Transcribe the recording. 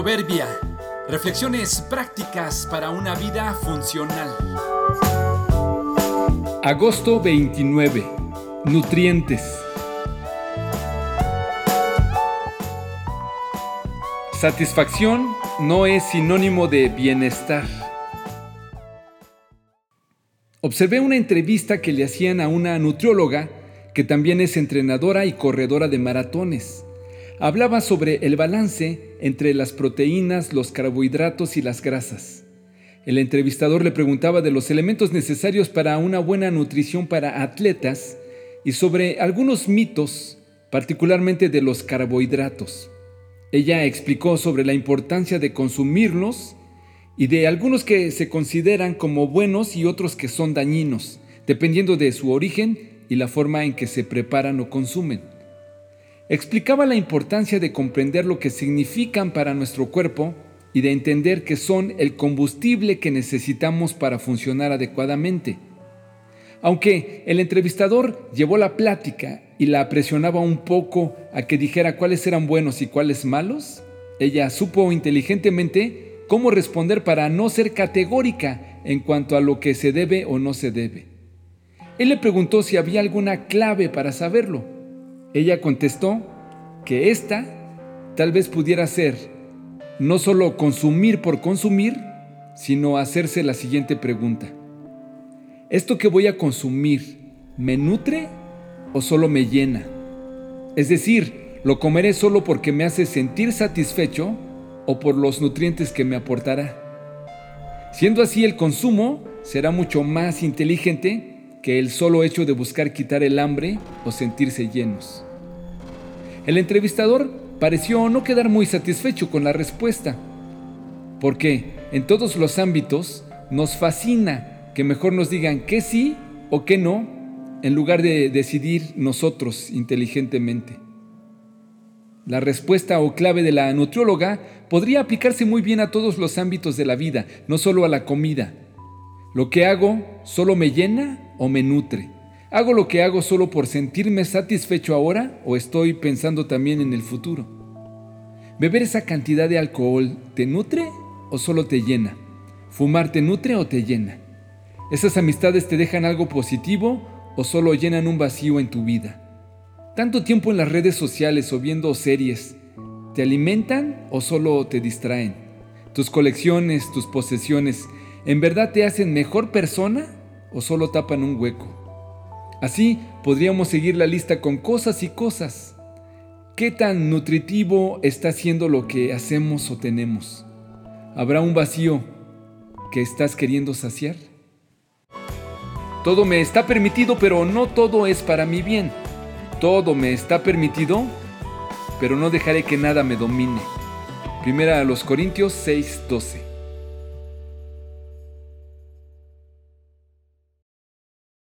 Proverbia. Reflexiones prácticas para una vida funcional. Agosto 29. Nutrientes. Satisfacción no es sinónimo de bienestar. Observé una entrevista que le hacían a una nutrióloga que también es entrenadora y corredora de maratones. Hablaba sobre el balance entre las proteínas, los carbohidratos y las grasas. El entrevistador le preguntaba de los elementos necesarios para una buena nutrición para atletas y sobre algunos mitos, particularmente de los carbohidratos. Ella explicó sobre la importancia de consumirlos y de algunos que se consideran como buenos y otros que son dañinos, dependiendo de su origen y la forma en que se preparan o consumen explicaba la importancia de comprender lo que significan para nuestro cuerpo y de entender que son el combustible que necesitamos para funcionar adecuadamente. Aunque el entrevistador llevó la plática y la presionaba un poco a que dijera cuáles eran buenos y cuáles malos, ella supo inteligentemente cómo responder para no ser categórica en cuanto a lo que se debe o no se debe. Él le preguntó si había alguna clave para saberlo ella contestó que esta tal vez pudiera ser no solo consumir por consumir, sino hacerse la siguiente pregunta. ¿Esto que voy a consumir me nutre o solo me llena? Es decir, ¿lo comeré solo porque me hace sentir satisfecho o por los nutrientes que me aportará? Siendo así, el consumo será mucho más inteligente que el solo hecho de buscar quitar el hambre o sentirse llenos. El entrevistador pareció no quedar muy satisfecho con la respuesta, porque en todos los ámbitos nos fascina que mejor nos digan que sí o que no, en lugar de decidir nosotros inteligentemente. La respuesta o clave de la nutrióloga podría aplicarse muy bien a todos los ámbitos de la vida, no solo a la comida. ¿Lo que hago solo me llena o me nutre? ¿Hago lo que hago solo por sentirme satisfecho ahora o estoy pensando también en el futuro? ¿Beber esa cantidad de alcohol te nutre o solo te llena? ¿Fumar te nutre o te llena? ¿Esas amistades te dejan algo positivo o solo llenan un vacío en tu vida? ¿Tanto tiempo en las redes sociales o viendo series te alimentan o solo te distraen? ¿Tus colecciones, tus posesiones, ¿En verdad te hacen mejor persona o solo tapan un hueco? Así podríamos seguir la lista con cosas y cosas. ¿Qué tan nutritivo está siendo lo que hacemos o tenemos? ¿Habrá un vacío que estás queriendo saciar? Todo me está permitido, pero no todo es para mi bien. Todo me está permitido, pero no dejaré que nada me domine. Primera a los Corintios 6:12.